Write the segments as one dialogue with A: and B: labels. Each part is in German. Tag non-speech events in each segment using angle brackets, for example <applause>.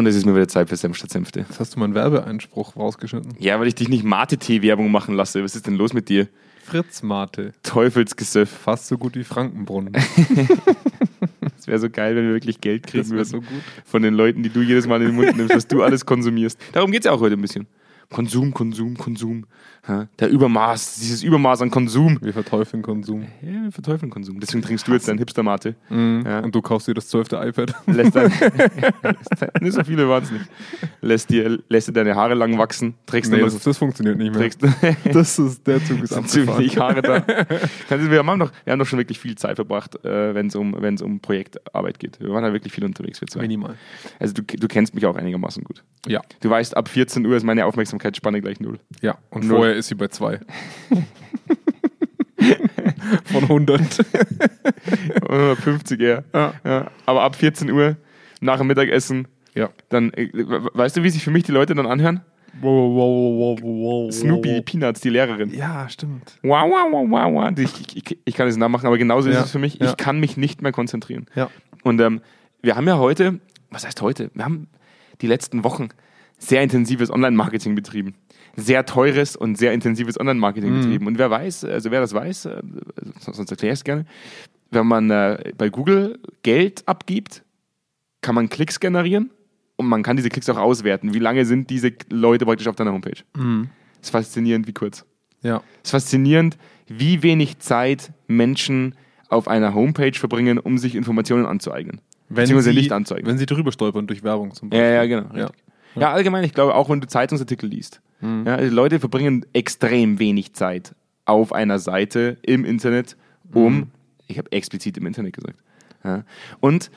A: Und es ist mir wieder Zeit für Senf statt Senfte.
B: Jetzt hast du meinen Werbeeinspruch rausgeschnitten.
A: Ja, weil ich dich nicht Mate-Tee-Werbung machen lasse. Was ist denn los mit dir?
B: Fritz Mate.
A: Teufelsgesöff.
B: Fast so gut wie Frankenbrunnen. <laughs>
A: Es wäre so geil, wenn wir wirklich Geld kriegen würden
B: so gut.
A: von den Leuten, die du jedes Mal in den Mund nimmst, was du alles konsumierst. Darum geht es ja auch heute ein bisschen. Konsum, Konsum, Konsum. Der Übermaß, dieses Übermaß an Konsum.
B: Wir verteufeln Konsum.
A: Ja, wir verteufeln Konsum. Deswegen trinkst du jetzt dein Hipster-Mate. Ja.
B: Und du kaufst dir das zwölfte iPad.
A: Lässt dein, <laughs> <laughs> nicht so viele waren es nicht. Lässt dir, lässt dir deine Haare lang wachsen. Trägst
B: nee, das, das funktioniert nicht mehr.
A: trägst, <laughs>
B: Das ist, der Zug ist abgefahren.
A: wenig Haare da. Wir haben, noch, wir haben noch schon wirklich viel Zeit verbracht, äh, wenn es um, wenn's um Projektarbeit geht. Wir waren da wirklich viel unterwegs, wir zwei.
B: Minimal.
A: Also du, du kennst mich auch einigermaßen gut.
B: Ja,
A: Du weißt, ab 14 Uhr ist meine Aufmerksamkeitsspanne gleich null.
B: ja. Und
A: Null.
B: vorher ist sie bei zwei. <laughs> Von 100.
A: 50 eher.
B: Ja.
A: Ja. Aber ab 14 Uhr, nach dem Mittagessen,
B: Ja.
A: dann, äh, weißt du, wie sich für mich die Leute dann anhören?
B: Wow, wow, wow, wow,
A: Snoopy Peanuts, die Lehrerin.
B: Ja, stimmt.
A: Wow, wow, wow, wow, wow. Ich, ich, ich kann es nachmachen, aber genauso ist
B: Ja.
A: es für mich.
B: Ja.
A: Ich kann mich nicht mehr konzentrieren.
B: Ja.
A: Und ähm, wir haben ja heute, was heißt heute? Wir haben die letzten Wochen sehr intensives Online-Marketing betrieben. Sehr teures und sehr intensives Online-Marketing
B: Mhm.
A: betrieben. Und wer weiß, also wer das weiß, äh, sonst erkläre ich es gerne, wenn man äh, bei Google Geld abgibt, kann man Klicks generieren und man kann diese Klicks auch auswerten. Wie lange sind diese Leute praktisch auf deiner Homepage?
B: Mhm.
A: Das ist faszinierend, wie kurz.
B: Ja.
A: Es ist faszinierend, wie wenig Zeit Menschen auf einer Homepage verbringen, um sich Informationen anzueignen. Beziehungsweise nicht anzeigen.
B: Wenn sie drüber stolpern durch Werbung zum
A: Ja, ja, genau.
B: Ja.
A: Ja. allgemein, ich glaube, auch wenn du Zeitungsartikel liest. Ja, also Leute verbringen extrem wenig Zeit auf einer Seite im Internet, um, ich habe explizit im Internet gesagt. Ja. Und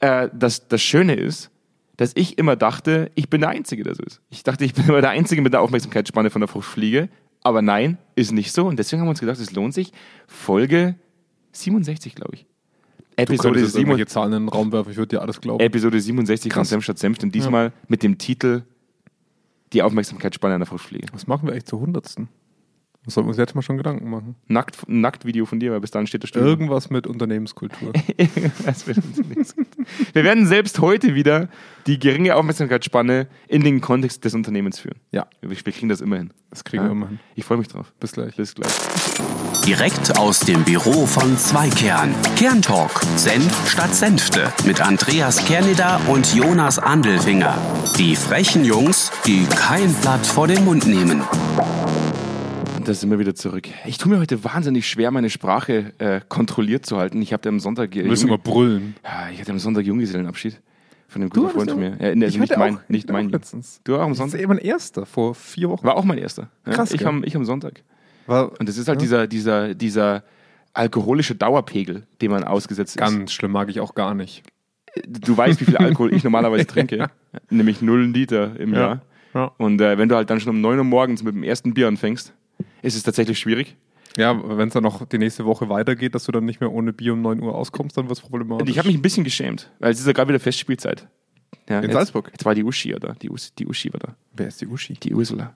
A: äh, das, das Schöne ist, dass ich immer dachte, ich bin der Einzige, der so ist. Ich dachte, ich bin immer der Einzige mit der Aufmerksamkeitsspanne von der Fruchtfliege. Aber nein, ist nicht so. Und deswegen haben wir uns gedacht, es lohnt sich. Folge 67, glaube ich.
B: Du
A: Episode,
B: jetzt
A: 7,
B: irgendwelche Zahlen in den Raum werfen, ich würde dir alles glauben.
A: Episode 67 von
B: Krass.
A: Senf statt Senf. Und diesmal mit dem Titel Die Aufmerksamkeitsspanne einer Fruchtfliege.
B: Was machen wir eigentlich zur hundertsten? Das sollten wir uns jetzt mal schon Gedanken machen.
A: Nackt, Nacktvideo von dir, weil bis dann steht das Studio.
B: Irgendwas mit Unternehmenskultur.
A: Wird uns nichts. Wir werden selbst heute wieder die geringe Aufmerksamkeitsspanne in den Kontext des Unternehmens führen.
B: ja,
A: Wir wir kriegen das immer hin.
B: das kriegen
A: Ja?
B: wir immer hin.
A: Ich freue mich drauf.
B: Bis gleich.
A: Bis gleich.
C: Direkt aus dem Büro von Zweikern. Kerntalk. Senf statt Senfte. Mit Andreas Kerneder und Jonas Andelfinger. Die frechen Jungs, die kein Blatt vor den Mund nehmen.
A: Und da sind wir wieder zurück. Ich tue mir heute wahnsinnig schwer, meine Sprache äh, kontrolliert zu halten. Ich habe am Sonntag. äh, Junge-
B: immer brüllen.
A: ja, ich hatte am Sonntag Junggesellenabschied von einem guten Freund
B: ja
A: von mir. Ja, nee, also
B: Ich
A: nicht mein,
B: auch-
A: nicht
B: ich
A: mein.
B: auch letztens.
A: Du auch am
B: Das ist
A: Sonntag?
B: eben mein erster, vor vier Wochen.
A: War auch mein erster. Ja,
B: Krass,
A: ich, am, ich am Sonntag.
B: War
A: Und das ist halt dieser, dieser, dieser alkoholische Dauerpegel, den man ausgesetzt ist.
B: ganz schlimm, mag ich auch gar nicht.
A: Du weißt, wie viel Alkohol ich <laughs> normalerweise trinke. Nämlich 0 Liter im
B: Ja.
A: Jahr.
B: Ja.
A: Und äh, wenn du halt dann schon um 9 Uhr morgens mit dem ersten Bier anfängst, ist es tatsächlich schwierig.
B: Ja, wenn es dann noch die nächste Woche weitergeht, dass du dann nicht mehr ohne Bier um 9 Uhr auskommst, dann wird es problematisch.
A: Ich habe mich ein bisschen geschämt, weil es ist ja gerade wieder Festspielzeit. Ja,
B: In
A: jetzt,
B: Salzburg?
A: Jetzt war die Uschi da. Die, Us, die Uschi war da.
B: Wer ist die Uschi?
A: Die Ursula.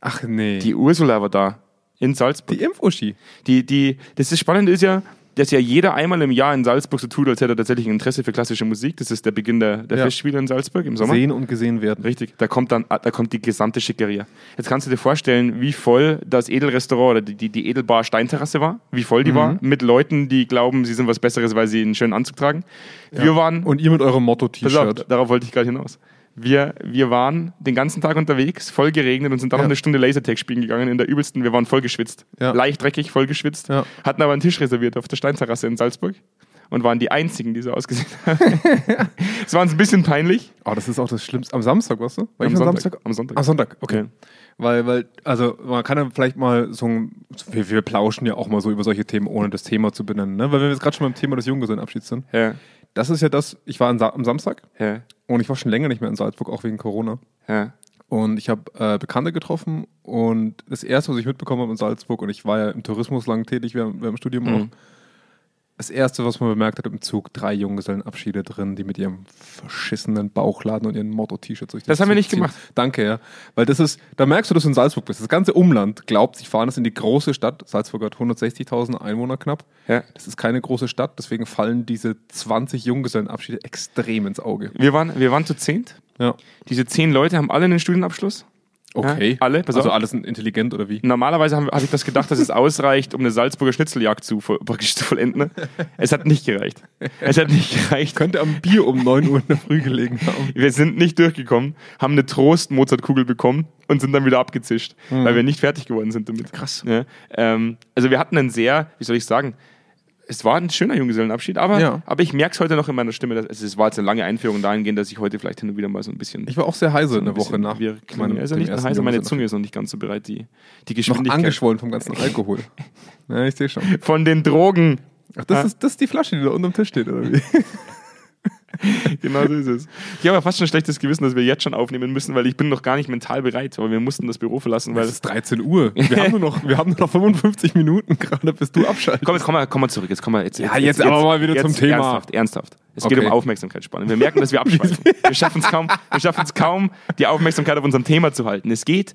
B: Ach nee.
A: Die Ursula war da. In Salzburg.
B: die Impf-Uschi.
A: Die, die, das ist Spannende ist ja, dass ja jeder einmal im Jahr in Salzburg so tut, als hätte er tatsächlich ein Interesse für klassische Musik. Das ist der Beginn der, der
B: Ja.
A: Festspiele in Salzburg im Sommer.
B: Sehen und gesehen werden.
A: Richtig, da kommt dann, da kommt die gesamte Schickeria. Jetzt kannst du dir vorstellen, wie voll das Edelrestaurant oder die, die, die Edelbar Steinterrasse war, wie voll die
B: Mhm.
A: war, mit Leuten, die glauben, sie sind was Besseres, weil sie einen schönen Anzug tragen. Wir waren,
B: Und ihr mit eurem Motto-T-Shirt.
A: darauf wollte ich gerade hinaus. Wir, wir waren den ganzen Tag unterwegs, voll geregnet und sind dann
B: Ja.
A: noch eine Stunde Lasertag spielen gegangen in der übelsten. Wir waren voll geschwitzt.
B: Ja.
A: Leicht dreckig, voll geschwitzt.
B: Ja.
A: Hatten aber einen Tisch reserviert auf der Steinterrasse in Salzburg und waren die einzigen, die so ausgesehen <laughs> haben. Es war uns ein bisschen peinlich.
B: Oh, das ist auch das Schlimmste. Am Samstag, warst du? War
A: Am Sonntag. Am Sonntag.
B: Am Sonntag, okay. Weil, weil, also man kann ja vielleicht mal so ein, wir, wir plauschen ja auch mal so über solche Themen, ohne das Thema zu benennen, ne? Weil wenn wir jetzt gerade schon beim Thema des Junggesellenabschieds sind,
A: Ja,
B: das ist ja das, ich war am Samstag
A: ja,
B: und ich war schon länger nicht mehr in Salzburg, auch wegen Corona.
A: ja.
B: Und ich habe äh, Bekannte getroffen und das erste, was ich mitbekommen habe in Salzburg, und ich war ja im Tourismus lang tätig, während, während dem Studium
A: Mhm.
B: auch, das erste, was man bemerkt hat im Zug, drei Junggesellenabschiede drin, die mit ihrem verschissenen Bauchladen und ihren Motto-T-Shirts durch
A: Das haben wir
B: Zug
A: nicht
B: ziehen.
A: gemacht.
B: Danke, ja. Weil das ist, da merkst du, dass du in Salzburg bist. Das ganze Umland glaubt, sie fahren das in die große Stadt. Salzburg hat 160.000 Einwohner knapp.
A: Ja.
B: Das ist keine große Stadt, deswegen fallen diese 20 Junggesellenabschiede extrem ins Auge.
A: Wir waren, wir waren zu zehnt
B: Ja.
A: Diese zehn Leute haben alle einen Studienabschluss.
B: Okay.
A: Ja, alle?
B: Also
A: auf.
B: alles sind intelligent oder wie?
A: Normalerweise habe hab ich das gedacht, dass es ausreicht, um eine Salzburger Schnitzeljagd zu, praktisch zu vollenden. Es hat nicht gereicht. Es hat nicht gereicht.
B: Könnte am Bier um 9 Uhr in der Früh gelegen haben.
A: Wir sind nicht durchgekommen, haben eine Trost-Mozartkugel bekommen und sind dann wieder abgezischt, weil wir nicht fertig geworden sind damit.
B: Krass.
A: Ja, ähm, also wir hatten einen sehr, wie soll ich sagen, es war ein schöner Junggesellenabschied, aber,
B: Ja.
A: aber ich merke es heute noch in meiner Stimme. Dass, es war jetzt eine lange Einführung dahingehend, dass ich heute vielleicht hin und wieder mal so ein bisschen.
B: Ich war auch sehr heiser
A: so
B: eine
A: ein
B: Woche nach.
A: Wir
B: meinem-
A: also nicht heißer, meine. Zunge ist noch nicht ganz so bereit, die, die
B: Noch
A: Geschwindigkeit
B: angeschwollen vom ganzen Alkohol. <laughs> Ja, ich sehe schon.
A: von den Drogen.
B: Ach, das,
A: Ah.
B: ist, das ist die Flasche, die da unterm Tisch steht, oder wie? <laughs> <laughs>
A: Genau so ist es. Ich habe ja fast schon ein schlechtes Gewissen, dass wir jetzt schon aufnehmen müssen, weil ich bin noch gar nicht mental bereit, aber wir mussten das Büro verlassen, weil
B: Es ist 13 Uhr. Wir <laughs> haben nur noch, wir haben nur noch 55 Minuten gerade, bis du abschaltest.
A: Komm, jetzt komm mal, komm mal zurück. Jetzt komm mal jetzt,
B: Ja, jetzt aber mal wieder zum Thema.
A: Ernsthaft, ernsthaft. Es geht
B: Okay.
A: um Aufmerksamkeitsspanne. Wir merken, dass wir abschweifen. <laughs> wir schaffen es kaum, wir schaffen es kaum, die Aufmerksamkeit auf unserem Thema zu halten. Es geht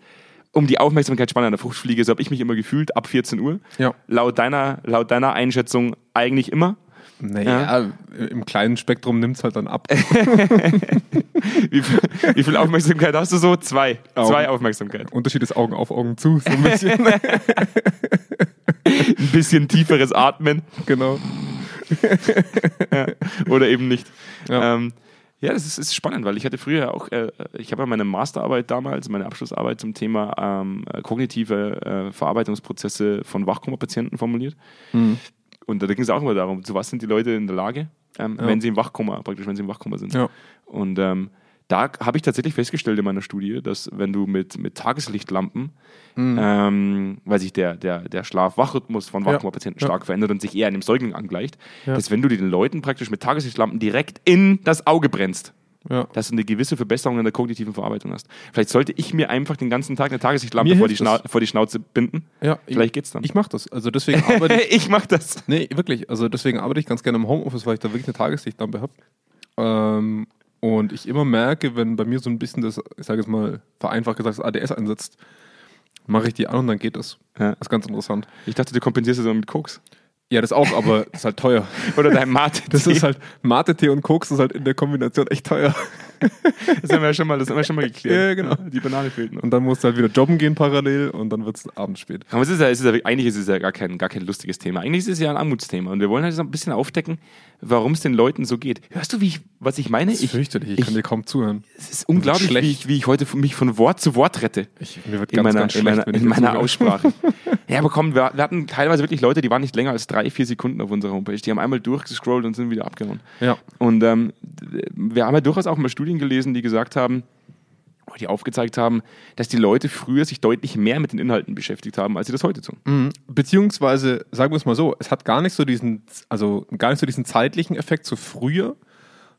A: um die Aufmerksamkeitsspanne an der Fruchtfliege. So habe ich mich immer gefühlt ab 14 Uhr.
B: Ja.
A: Laut deiner, laut deiner Einschätzung eigentlich immer.
B: Naja, im kleinen Spektrum nimmt es halt dann ab. <laughs>
A: Wie viel, wie viel Aufmerksamkeit hast du so? Zwei.
B: Augen.
A: Zwei Aufmerksamkeit.
B: Unterschied ist Augen auf, Augen zu. So ein bisschen. <laughs>
A: Ein bisschen tieferes Atmen
B: genau. <laughs>
A: oder eben nicht.
B: Ja.
A: Ähm, ja, das ist, ist spannend, weil ich hatte früher auch, äh, ich habe ja meine Masterarbeit damals, meine Abschlussarbeit zum Thema ähm, äh, kognitive äh, Verarbeitungsprozesse von Wachkoma-Patienten formuliert. Und da ging es auch immer darum, zu was sind die Leute in der Lage, ähm,
B: Ja.
A: wenn sie im Wachkoma, praktisch, wenn sie im Wachkoma sind.
B: Ja.
A: Und ähm, da habe ich tatsächlich festgestellt in meiner Studie, dass wenn du mit, mit Tageslichtlampen, ähm, weil sich der, der, der Schlaf-Wach-Rhythmus von. Wachkoma-Patienten
B: Ja.
A: stark verändert und sich eher einem Säugling angleicht, dass wenn du den Leuten praktisch mit Tageslichtlampen direkt in das Auge brennst,
B: Ja.
A: dass du eine gewisse Verbesserung in der kognitiven Verarbeitung hast. Vielleicht sollte ich mir einfach den ganzen Tag eine Tageslichtlampe vor die, vor die Schnauze binden.
B: ja.
A: Vielleicht geht's dann.
B: Ich mache das. Also deswegen <laughs> arbeite ich.
A: ich mach das.
B: Nee, wirklich. Also deswegen arbeite ich ganz gerne im Homeoffice, weil ich da wirklich eine Tageslichtlampe habe. Ähm, und ich immer merke, wenn bei mir so ein bisschen das, ich sage jetzt mal, vereinfacht gesagt, das ADS einsetzt, mache ich die an und dann geht das.
A: Ja.
B: Das ist ganz interessant.
A: Ich dachte, du kompensierst das immer mit Koks.
B: Ja, das auch, aber das ist halt teuer. <laughs>
A: Oder dein Mate.
B: Das ist halt, Mate-Tee und Koks ist halt in der Kombination echt teuer. <laughs>
A: Das haben wir ja schon mal, das haben wir schon mal geklärt.
B: Ja, genau.
A: Die Banane fehlt noch.
B: Und dann musst du halt wieder jobben gehen parallel und dann wird es abends spät.
A: Aber es ist ja, es ist ja, eigentlich ist es ja gar kein, gar kein lustiges Thema. Eigentlich ist es ja ein Armutsthema. Und wir wollen halt so ein bisschen aufdecken, warum es den Leuten so geht. Hörst du, wie ich, was ich meine?
B: Das ist fürchterlich, ich, kann dir kaum zuhören.
A: es ist unglaublich, wie ich, wie ich heute mich von Wort zu Wort rette.
B: Ich, mir wird
A: in meiner, in
B: schlecht,
A: meiner,
B: wenn ich
A: in meiner. Aussprache. <laughs> ja, aber komm, wir, wir hatten teilweise wirklich Leute, die waren nicht länger als drei, vier Sekunden auf unserer Homepage. Die haben einmal durchgescrollt und sind wieder abgehauen.
B: Ja.
A: Und ähm, wir haben ja durchaus auch mal Studien gelesen, die gesagt haben, die aufgezeigt haben, dass die Leute früher sich deutlich mehr mit den Inhalten beschäftigt haben, als sie das heute tun.
B: Mhm. Beziehungsweise, sagen wir es mal so, es hat gar nicht so diesen, also gar nicht so diesen zeitlichen Effekt zu früher,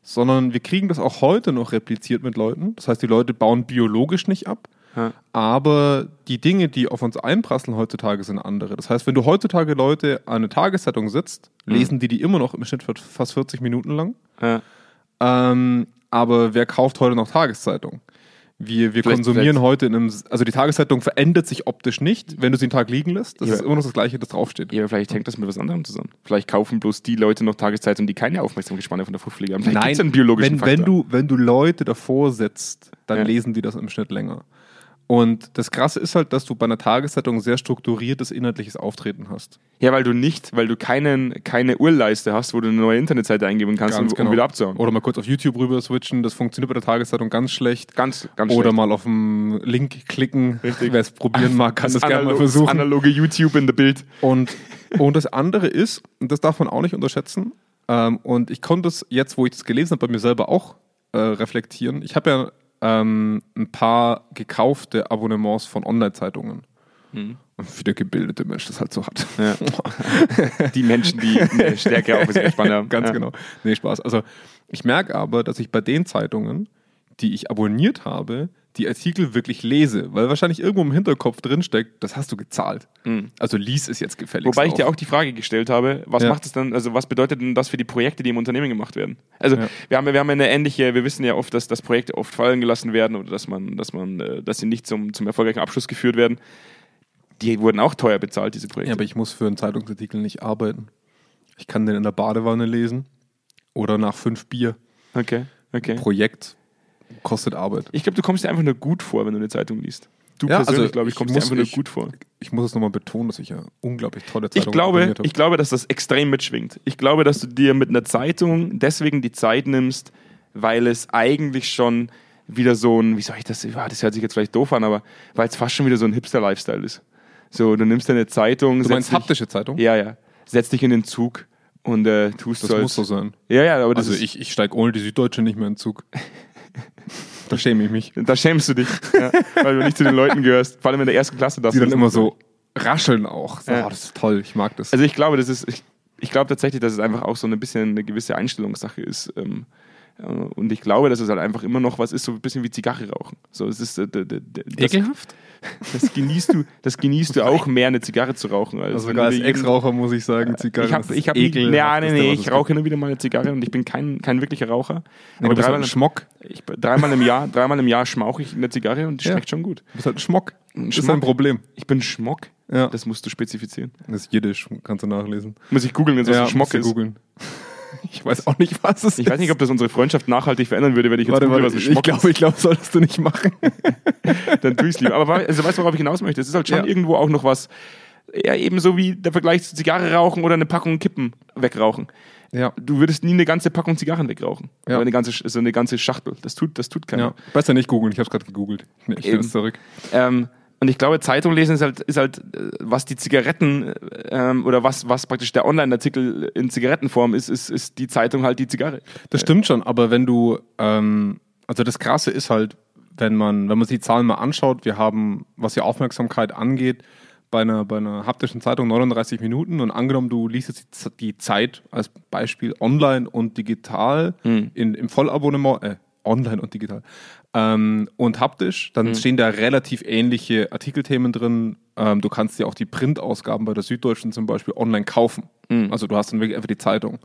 B: sondern wir kriegen das auch heute noch repliziert mit Leuten. Das heißt, die Leute bauen biologisch nicht ab,
A: Ja.
B: aber die Dinge, die auf uns einprasseln heutzutage, sind andere. Das heißt, wenn du heutzutage Leute an eine Tageszeitung sitzt, lesen die die immer noch im Schnitt fast 40 Minuten lang.
A: Ja.
B: Ähm, aber wer kauft heute noch Tageszeitung? Wir, wir
A: Vielleicht-
B: konsumieren
A: vielleicht-
B: heute in einem, also die Tageszeitung verändert sich optisch nicht, wenn du sie einen Tag liegen lässt. Das
A: Ja.
B: ist immer noch das Gleiche, das draufsteht.
A: Ja, aber vielleicht hängt das mit was anderem zusammen. Vielleicht kaufen bloß die Leute noch Tageszeitung, die keine Aufmerksamkeitsspanne von der Fruchtfliege haben. Vielleicht gibt's einen biologischen
B: wenn, wenn,
A: Faktor.
B: du, wenn du Leute davor setzt, dann
A: Ja.
B: lesen die das im Schnitt länger. Und das Krasse ist halt, dass du bei einer Tageszeitung sehr strukturiertes inhaltliches Auftreten hast.
A: Ja, weil du nicht, weil du keinen, keine Urleiste hast, wo du eine neue Internetseite eingeben kannst, um, um wieder abzuhauen.
B: Oder mal kurz auf YouTube rüber switchen, das funktioniert bei der Tageszeitung ganz schlecht.
A: Ganz, ganz
B: Oder
A: schlecht.
B: mal auf den Link klicken.
A: Richtig.
B: Wer es probieren mag, kann das, gerne mal versuchen.
A: Das analoge YouTube in der Bild.
B: Und, und das andere ist, und das darf man auch nicht unterschätzen, ähm, und ich konnte es jetzt, wo ich das gelesen habe, bei mir selber auch äh, reflektieren. Ich habe ja ähm, ein paar gekaufte Abonnements von Online-Zeitungen. Und wie der gebildete Mensch das halt so hat.
A: Ja. <laughs> Die Menschen, die eine stärkere Aufmerksamkeitsspanne haben.
B: Ganz
A: ja.
B: genau. Nee, Spaß. Also ich merke aber, dass ich bei den Zeitungen, die ich abonniert habe, die Artikel wirklich lese, weil wahrscheinlich irgendwo im Hinterkopf drinsteckt, das hast du gezahlt. Also lies es jetzt gefälligst.
A: Wobei ich dir auch die Frage gestellt habe, was
B: Ja.
A: macht es dann, also was bedeutet denn das für die Projekte, die im Unternehmen gemacht werden? Also
B: Ja.
A: wir haben, wir haben eine ähnliche, wir wissen ja oft, dass, dass Projekte oft fallen gelassen werden oder dass man, dass man, äh, dass sie nicht zum, zum erfolgreichen Abschluss geführt werden. Die wurden auch teuer bezahlt, diese Projekte.
B: Ja, aber ich muss für einen Zeitungsartikel nicht arbeiten. Ich kann den in der Badewanne lesen oder nach fünf Bier.
A: okay, okay.
B: Projekt. Kostet Arbeit.
A: Ich glaube, du kommst dir einfach nur gut vor, wenn du eine Zeitung liest. Du
B: Ja,
A: persönlich,
B: also
A: glaube ich,
B: ich
A: kommst
B: muss-
A: dir einfach nur
B: ich-
A: gut vor.
B: Ich muss es nochmal betonen, dass ich ja unglaublich tolle
A: Ich
B: Zeitungen
A: glaube,
B: habe.
A: ich glaube, dass das extrem mitschwingt. Ich glaube, dass du dir mit einer Zeitung deswegen die Zeit nimmst, weil es eigentlich schon wieder so ein, wie soll ich das, das hört sich jetzt vielleicht doof an, aber weil es fast schon wieder so ein Hipster-Lifestyle ist. So, du nimmst deine Zeitung,
B: du meinst
A: dich,
B: haptische Zeitung?
A: ja, ja, setzt dich in den Zug und äh, tust
B: Das
A: so.
B: muss so sein.
A: Ja, ja, aber das
B: Also
A: ist,
B: ich, ich steige ohne die Süddeutsche nicht mehr in den Zug. <laughs> da schäme ich mich.
A: da schämst du dich, ja, weil du nicht zu den Leuten gehörst. Vor allem in der ersten Klasse. darfst
B: Die dann
A: das
B: immer so rascheln auch. So,
A: Ja.
B: oh, das ist toll, ich mag das.
A: Also ich glaube, das ist, ich, ich glaube tatsächlich, dass es einfach auch so ein bisschen eine gewisse Einstellungssache ist. Ähm, äh, und ich glaube, dass es halt einfach immer noch was ist, so ein bisschen wie Zigarre rauchen. So, es ist, äh, das,
B: Ekelhaft?
A: das genießt du, das genießt du <laughs> auch mehr, eine Zigarre zu rauchen. Als
B: Also sogar als Ex-Raucher muss ich sagen, Zigarren
A: Ich habe,
B: das
A: ich habe,
B: ekelhaft,
A: ja, nee, nee,
B: der, was
A: ich rauche immer wieder mal eine Zigarre und ich bin kein, kein wirklicher Raucher.
B: Nee,
A: aber
B: du bist halt
A: dreimal,
B: ein Schmock.
A: ich, dreimal im Jahr, dreimal im Jahr schmauche ich eine Zigarre und die <laughs>
B: Ja.
A: schmeckt schon gut.
B: Du bist halt ein Schmock. Das ist ein Problem.
A: Ich bin Schmock.
B: Ja.
A: Das musst du spezifizieren.
B: Das ist Jiddisch, kannst du nachlesen.
A: Muss ich googeln, wenn es was ein Schmock ist.
B: googeln. <laughs> Ich weiß auch nicht, was es
A: Ich weiß nicht, ob das unsere Freundschaft nachhaltig verändern würde, wenn ich jetzt
B: Warte,
A: google, was ein
B: ich glaube, ich glaube, solltest du nicht machen.
A: ist. <laughs> Dann tue ich es lieber. Aber also, weißt du, worauf ich hinaus möchte? Es ist halt schon
B: Ja.
A: irgendwo auch noch was, ja, ebenso wie der Vergleich zu Zigarre rauchen oder eine Packung Kippen wegrauchen.
B: Ja.
A: Du würdest nie eine ganze Packung Zigarren wegrauchen.
B: Ja.
A: Oder eine ganze, so eine ganze Schachtel. Das tut, das tut keiner.
B: ja. Besser nicht googeln, ich habe es gerade gegoogelt. Nee, ich nehme es zurück.
A: Ähm, und ich glaube, Zeitung lesen ist halt, ist halt äh, was die Zigaretten äh, ähm, oder was, was praktisch der Online-Artikel in Zigarettenform ist, ist, ist die Zeitung halt die Zigarre.
B: Das stimmt schon, aber wenn du, ähm, also das Krasse ist halt, wenn man, wenn man sich die Zahlen mal anschaut, wir haben, was die Aufmerksamkeit angeht, bei einer, bei einer haptischen Zeitung 39 Minuten und angenommen, du liest jetzt die Zeit als Beispiel online und digital
A: Hm.
B: in, im Vollabonnement, äh, online und digital ähm, und haptisch, dann stehen da relativ ähnliche Artikelthemen drin. Ähm, du kannst dir auch die Printausgaben bei der Süddeutschen zum Beispiel online kaufen. Also du hast dann wirklich einfach die Zeitung.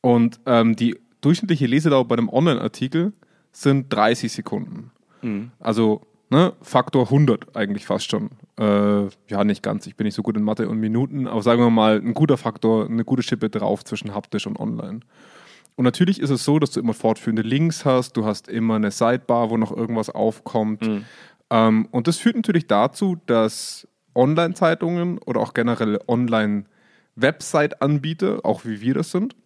B: Und ähm, die durchschnittliche Lesedauer bei einem Online-Artikel sind 30 Sekunden. Also ne, Faktor 100 eigentlich fast schon. Äh, ja, nicht ganz. Ich bin nicht so gut in Mathe und Minuten, aber sagen wir mal, ein guter Faktor, eine gute Schippe drauf zwischen haptisch und online. Und natürlich ist es so, dass du immer fortführende Links hast, du hast immer eine Sidebar, wo noch irgendwas aufkommt. Ähm, und das führt natürlich dazu, dass Online-Zeitungen oder auch generell Online-Website-Anbieter, auch wie wir das sind,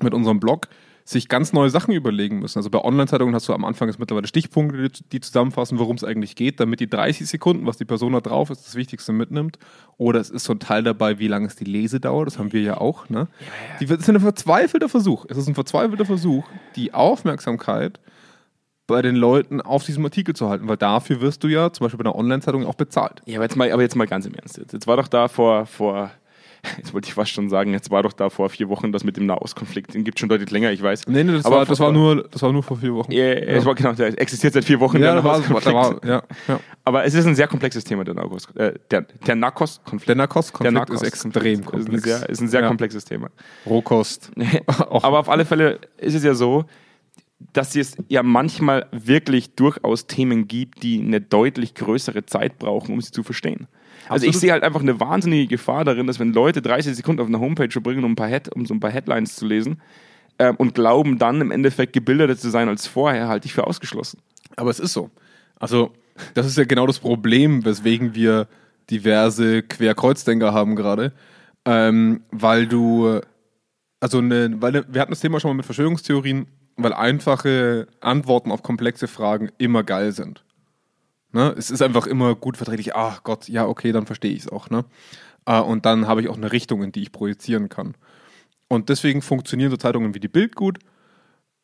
B: mit unserem Blog, sich ganz neue Sachen überlegen müssen. Also bei Online-Zeitungen hast du am Anfang jetzt mittlerweile Stichpunkte, die- zusammenfassen, worum es eigentlich geht, damit die 30 Sekunden, was die Person da drauf ist, das Wichtigste mitnimmt. Oder es ist so ein Teil dabei, wie lange ist die Lesedauer, das haben wir ja auch. Ne? Die, das ist ein verzweifelter Versuch. Es ist ein verzweifelter Versuch, die Aufmerksamkeit bei den Leuten auf diesem Artikel zu halten, weil dafür wirst du ja zum Beispiel bei einer Online-Zeitung auch bezahlt.
A: Ja, aber jetzt mal, aber jetzt mal ganz im Ernst. Jetzt, jetzt war doch da vor, vor, jetzt wollte ich fast schon sagen, jetzt war doch da vor vier Wochen das mit dem Nahostkonflikt. Den gibt schon deutlich länger, ich weiß.
B: Nee, nee, das,
A: Aber
B: war, das,
A: vor-
B: war nur, das war nur vor vier Wochen.
A: Ja, es war genau, der existiert seit vier Wochen.
B: Ja,
A: der Nahostkonflikt.
B: war, ja, ja.
A: Aber es ist ein sehr komplexes Thema, der Narcos, äh, der, der Narcos-Konflikt.
B: Der Narcos-Konflikt
A: Der
B: ist extrem
A: Ist ein
B: komplex.
A: sehr, ist ein sehr
B: Ja.
A: komplexes Thema.
B: Rohkost. <laughs>
A: Aber auf alle Fälle ist es ja so, dass es ja manchmal wirklich durchaus Themen gibt, die eine deutlich größere Zeit brauchen, um sie zu verstehen. Also ich sehe halt einfach eine wahnsinnige Gefahr darin, dass wenn Leute 30 Sekunden auf einer Homepage verbringen, um, ein paar Head, um so ein paar Headlines zu lesen ähm, und glauben dann im Endeffekt gebildeter zu sein als vorher, halte ich für ausgeschlossen.
B: Aber es ist so. Also, das ist ja genau das Problem, weswegen wir diverse Querkreuzdenker haben gerade. Ähm, weil du, also eine, weil wir hatten das Thema schon mal mit Verschwörungstheorien, weil einfache Antworten auf komplexe Fragen immer geil sind. Ne? Es ist einfach immer gut verträglich, ach Gott, ja, okay, dann verstehe ich es auch. Ne? Äh, und dann habe ich auch eine Richtung, in die ich projizieren kann. Und deswegen funktionieren so Zeitungen wie die Bild gut,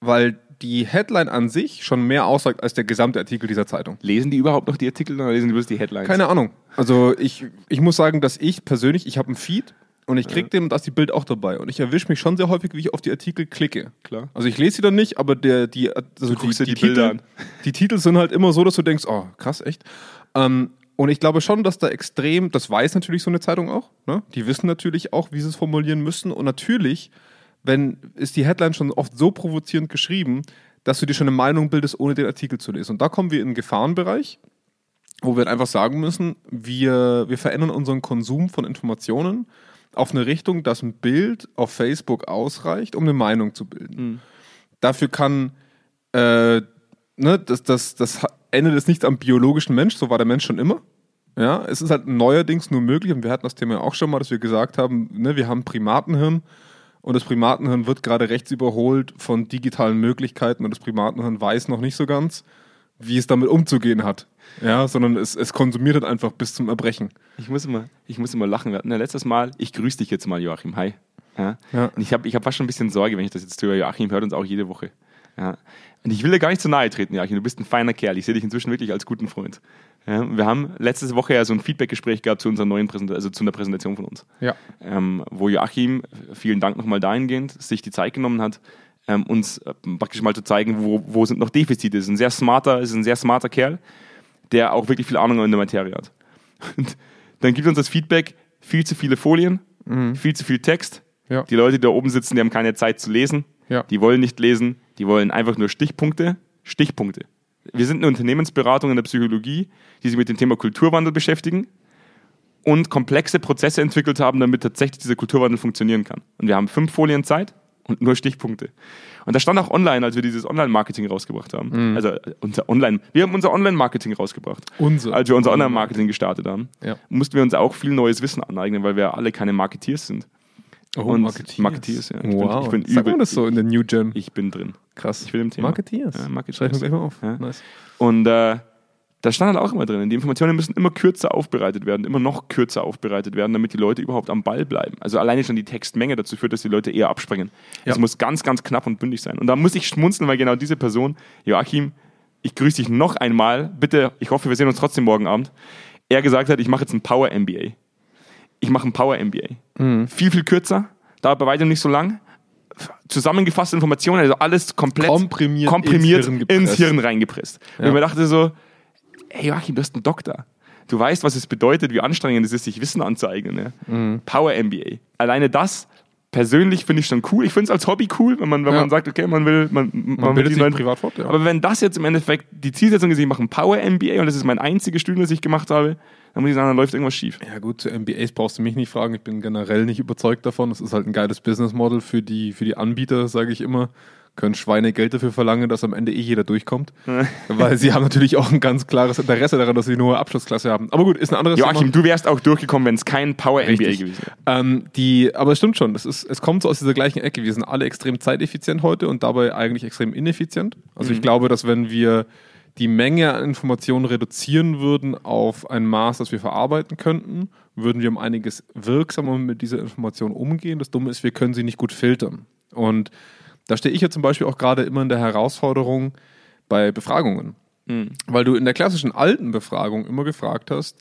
B: weil die Headline an sich schon mehr aussagt als der gesamte Artikel dieser Zeitung.
A: Lesen die überhaupt noch die Artikel oder lesen die bloß die Headlines?
B: Keine Ahnung. Also ich, ich muss sagen, dass ich persönlich, ich habe einen Feed und ich krieg den und da ist die Bild auch dabei. Und ich erwische mich schon sehr häufig, wie ich auf die Artikel klicke.
A: Klar.
B: Also ich lese sie dann nicht, aber der, die, also die, die,
A: die
B: Titel, die Titel sind halt immer so, dass du denkst, oh, krass, echt. Ähm, und ich glaube schon, dass da extrem, das weiß natürlich so eine Zeitung auch, ne? die wissen natürlich auch, wie sie es formulieren müssen. Und natürlich, wenn ist die Headline schon oft so provozierend geschrieben, dass du dir schon eine Meinung bildest, ohne den Artikel zu lesen. Und da kommen wir in den Gefahrenbereich, wo wir einfach sagen müssen, wir, wir verändern unseren Konsum von Informationen auf eine Richtung, dass ein Bild auf Facebook ausreicht, um eine Meinung zu bilden. Dafür kann äh, ne, das, das, das endet jetzt nicht am biologischen Mensch, so war der Mensch schon immer. Ja, es ist halt neuerdings nur möglich, und wir hatten das Thema ja auch schon mal, dass wir gesagt haben, ne, wir haben Primatenhirn und das Primatenhirn wird gerade rechts überholt von digitalen Möglichkeiten und das Primatenhirn weiß noch nicht so ganz, wie es damit umzugehen hat. Ja, sondern es, es konsumiert halt einfach bis zum Erbrechen.
A: Ich muss immer, ich muss immer lachen. Wir hatten ja letztes Mal, ich grüße dich jetzt mal, Joachim. Hi. Ja?
B: Ja.
A: Und ich habe ich hab fast schon ein bisschen Sorge, wenn ich das jetzt tue. Joachim hört uns auch jede Woche. Ja? Und ich will dir gar nicht zu nahe treten, Joachim. Du bist ein feiner Kerl. Ich sehe dich inzwischen wirklich als guten Freund. Ja? Wir haben letzte Woche ja so ein Feedback-Gespräch gehabt zu unserer neuen Präsentation, also zu einer Präsentation von uns.
B: Ja.
A: Ähm, wo Joachim, vielen Dank nochmal dahingehend, sich die Zeit genommen hat, ähm, uns äh, praktisch mal zu zeigen, wo, wo sind noch Defizite. Ist ein sehr smarter, ist ein sehr smarter Kerl, der auch wirklich viel Ahnung in der Materie hat. <laughs> Und dann gibt uns das Feedback, viel zu viele Folien, viel zu viel Text.
B: Ja.
A: Die Leute, die da oben sitzen, die haben keine Zeit zu lesen.
B: Ja.
A: Die wollen nicht lesen, die wollen einfach nur Stichpunkte. Stichpunkte. Wir sind eine Unternehmensberatung in der Psychologie, die sich mit dem Thema Kulturwandel beschäftigen und komplexe Prozesse entwickelt haben, damit tatsächlich dieser Kulturwandel funktionieren kann. Und wir haben fünf Folien Zeit und nur Stichpunkte. Und das stand auch online, als wir dieses Online-Marketing rausgebracht haben. Also äh, unser Online, wir haben unser Online-Marketing rausgebracht.
B: Unser.
A: Als wir unser Online-Marketing gestartet haben,
B: Ja.
A: mussten wir uns auch viel neues Wissen aneignen, weil wir alle keine Marketeers sind.
B: Oh,
A: Und
B: Marketeers.
A: Marketeers, ja. Ich bin-
B: wow.
A: ich bin
B: Sagt
A: übel-
B: man das so in der New Gen?
A: Ich bin drin.
B: Krass.
A: Ich bin im Thema.
B: Marketeers.
A: Ja, Marketeers.
B: Schreib mir gleich mal auf.
A: Ja.
B: Nice.
A: Und äh, da stand halt auch immer drin, die Informationen müssen immer kürzer aufbereitet werden, immer noch kürzer aufbereitet werden, damit die Leute überhaupt am Ball bleiben. Also alleine schon die Textmenge dazu führt, dass die Leute eher abspringen. Es
B: Ja.
A: muss ganz, ganz knapp und bündig sein. Und da muss ich schmunzeln, weil genau diese Person, Joachim, ich grüße dich noch einmal. Bitte, ich hoffe, wir sehen uns trotzdem morgen Abend. Er gesagt hat, ich mache jetzt ein Power MBA. Ich mache ein Power MBA.
B: Mhm.
A: Viel, viel kürzer, dauert bei weitem nicht so lang. Zusammengefasste Informationen, also alles komplett
B: Komprimiert
A: komprimiert
B: ins Hirn
A: ins. Hirn reingepresst. Und
B: Ja.
A: ich mir dachte so, ey Joachim, du bist ein Doktor. Du weißt, was es bedeutet, wie anstrengend es ist, sich Wissen anzueignen. Ja?
B: Mhm.
A: Power MBA. Alleine das, persönlich finde ich schon cool. Ich finde es als Hobby cool, wenn man, wenn
B: Ja.
A: man sagt, okay, man will, man, man, will
B: bildet
A: die
B: sich
A: neuen-
B: privat fort, ja.
A: Aber wenn das jetzt im Endeffekt die Zielsetzung ist, ich mache ein Power MBA und das ist mein einziges Studium, das ich gemacht habe, dann muss ich sagen, dann läuft irgendwas schief.
B: Ja gut, zu MBAs brauchst du mich nicht fragen. Ich bin generell nicht überzeugt davon. Das ist halt ein geiles Business Model für die, für die Anbieter, sage ich immer. Können Schweine Geld dafür verlangen, dass am Ende eh jeder durchkommt. <laughs> Weil sie haben natürlich auch ein ganz klares Interesse daran, dass sie eine hohe Abschlussklasse haben. Aber gut, ist ein anderes
A: Joachim, du wärst auch durchgekommen, wenn es kein Power
B: Richtig.
A: gewesen wäre.
B: Ähm, die, aber es stimmt schon, das ist, es kommt so aus dieser gleichen Ecke. Wir sind alle extrem zeiteffizient heute und dabei eigentlich extrem ineffizient. Also ich glaube, dass wenn wir die Menge an Informationen reduzieren würden auf ein Maß, das wir verarbeiten könnten, würden wir um einiges wirksamer mit dieser Information umgehen. Das Dumme ist, wir können sie nicht gut filtern. Und da stehe ich ja zum Beispiel auch gerade immer in der Herausforderung bei Befragungen. Weil du in der klassischen alten Befragung immer gefragt hast,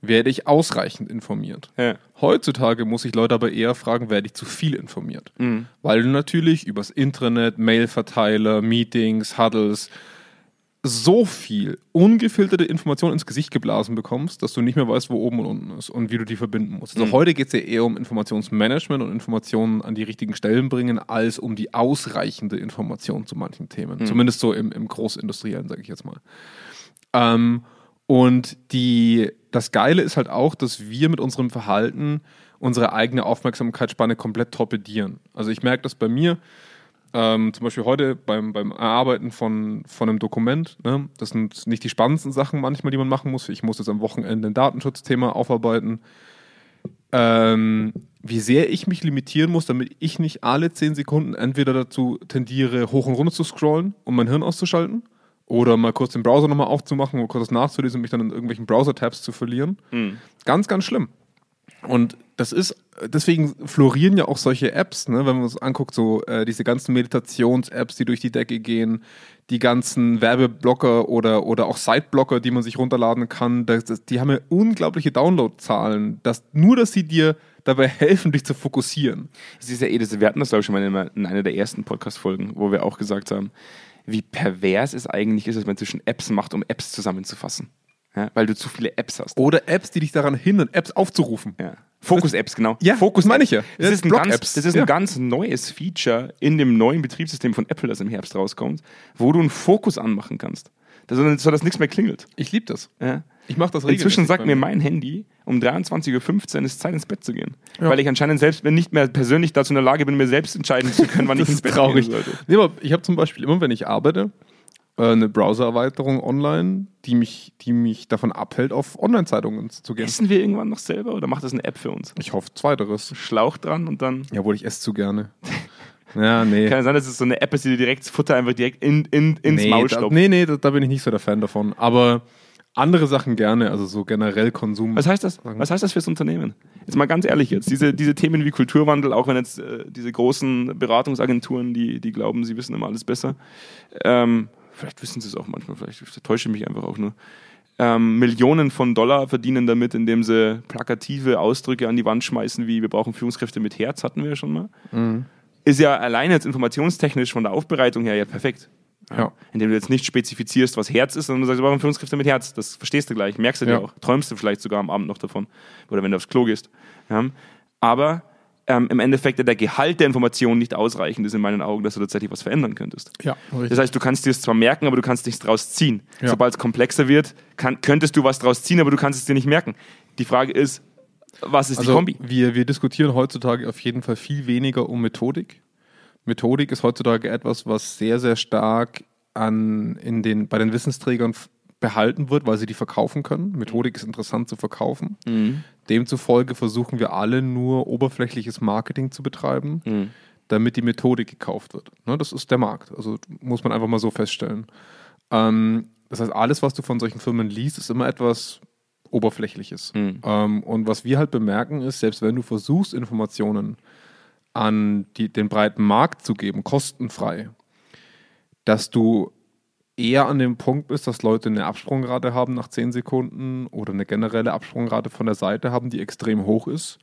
B: werde ich ausreichend informiert?
A: Ja.
B: Heutzutage muss ich Leute aber eher fragen, werde ich zu viel informiert? Weil du natürlich übers Intranet, Mailverteiler, Meetings, Huddles so viel ungefilterte Informationen ins Gesicht geblasen bekommst, dass du nicht mehr weißt, wo oben und unten ist und wie du die verbinden musst. Also heute geht es ja eher um Informationsmanagement und Informationen an die richtigen Stellen bringen, als um die ausreichende Information zu manchen Themen. Zumindest so im, im Großindustriellen, sage ich jetzt mal. Ähm, und die, das Geile ist halt auch, dass wir mit unserem Verhalten unsere eigene Aufmerksamkeitsspanne komplett torpedieren. Also ich merke das bei mir, ähm, zum Beispiel heute beim, beim Erarbeiten von, von einem Dokument. Ne? Das sind nicht die spannendsten Sachen manchmal, die man machen muss. Ich muss jetzt am Wochenende ein Datenschutzthema aufarbeiten. Ähm, wie sehr ich mich limitieren muss, damit ich nicht alle 10 Sekunden entweder dazu tendiere, hoch und runter zu scrollen, um mein Hirn auszuschalten, oder mal kurz den Browser nochmal aufzumachen und kurz das nachzulesen und mich dann in irgendwelchen Browser-Tabs zu verlieren. Ganz, ganz schlimm. Und das ist, deswegen florieren ja auch solche Apps, ne, wenn man uns anguckt, so äh, diese ganzen Meditations-Apps, die durch die Decke gehen, die ganzen Werbeblocker oder, oder auch Sideblocker, die man sich runterladen kann, das, das, die haben ja unglaubliche Downloadzahlen. Das, nur, dass sie dir dabei helfen, dich zu fokussieren.
A: Es ist ja eh das, wir hatten das glaube ich schon mal in einer der ersten Podcast-Folgen, wo wir auch gesagt haben, wie pervers es eigentlich ist, dass man zwischen Apps macht, um Apps zusammenzufassen. Ja, weil du zu viele Apps hast.
B: Oder Apps, die dich daran hindern, Apps aufzurufen.
A: Ja. Fokus-Apps, genau.
B: Ja,
A: Fokus
B: das meine ich ja.
A: Das
B: Ja,
A: ist, ein ganz, das ist
B: Ja.
A: ein ganz neues Feature in dem neuen Betriebssystem von Apple, das im Herbst rauskommt, wo du einen Fokus anmachen kannst. Das, so dass nichts mehr klingelt.
B: Ich liebe das.
A: Ja.
B: Ich mache das
A: Inzwischen sagt mir mein Handy, um 23.15 Uhr ist Zeit ins Bett zu gehen.
B: Ja.
A: Weil ich anscheinend selbst nicht mehr persönlich dazu in der Lage bin, mir selbst entscheiden zu können, wann <laughs> ich
B: Das
A: ins Bett
B: traurig.
A: gehen sollte.
B: Nee, aber ich habe zum Beispiel immer, wenn ich arbeite, eine Browser-Erweiterung online, die mich, die mich davon abhält, auf Online-Zeitungen zu gehen.
A: Essen wir irgendwann noch selber oder macht das eine App für uns?
B: Ich hoffe, zweiteres.
A: Schlauch dran und dann.
B: Jawohl, ich esse zu gerne. <laughs> ja, nee.
A: Kann ja sein, dass es so eine App ist, die dir direkt das Futter einfach direkt in, in, ins
B: nee,
A: Maul
B: da,
A: stopft.
B: nee, nee, da, da bin ich nicht so der Fan davon. Aber andere Sachen gerne, also so generell Konsum.
A: Was heißt das? Was heißt das fürs Unternehmen? Jetzt mal ganz ehrlich jetzt, diese, diese Themen wie Kulturwandel, auch wenn jetzt äh, diese großen Beratungsagenturen, die, die glauben, sie wissen immer alles besser, ähm, vielleicht wissen sie es auch manchmal, vielleicht täusche ich mich einfach auch nur, ähm, Millionen von Dollar verdienen damit, indem sie plakative Ausdrücke an die Wand schmeißen, wie wir brauchen Führungskräfte mit Herz, hatten wir ja schon mal. Ist ja alleine jetzt informationstechnisch von der Aufbereitung her ja perfekt.
B: Ja.
A: Indem du jetzt nicht spezifizierst, was Herz ist, sondern du sagst, wir brauchen Führungskräfte mit Herz. Das verstehst du gleich, merkst du dir
B: Ja.
A: auch. Träumst du vielleicht sogar am Abend noch davon. Oder wenn du aufs Klo gehst. Ja. Aber ähm, im Endeffekt der Gehalt der Information nicht ausreichend ist in meinen Augen, dass du tatsächlich was verändern könntest.
B: Ja,
A: Das heißt, du kannst dir es zwar merken, aber du kannst nichts draus ziehen.
B: Ja.
A: Sobald es komplexer wird, kann, könntest du was draus ziehen, aber du kannst es dir nicht merken. Die Frage ist, was ist die
B: Also
A: Kombi?
B: wir, wir diskutieren heutzutage auf jeden Fall viel weniger um Methodik. Methodik ist heutzutage etwas, was sehr, sehr stark an, in den, bei den Wissensträgern behalten wird, weil sie die verkaufen können. Methodik ist interessant zu verkaufen. Demzufolge versuchen wir alle nur oberflächliches Marketing zu betreiben, damit die Methodik gekauft wird. Ne, das ist der Markt. Also muss man einfach mal so feststellen. Ähm, das heißt, alles, was du von solchen Firmen liest, ist immer etwas Oberflächliches. Ähm, und was wir halt bemerken ist, selbst wenn du versuchst, Informationen an die, den breiten Markt zu geben, kostenfrei, dass du eher an dem Punkt bist, dass Leute eine Absprungrate haben nach 10 Sekunden oder eine generelle Absprungrate von der Seite haben, die extrem hoch ist.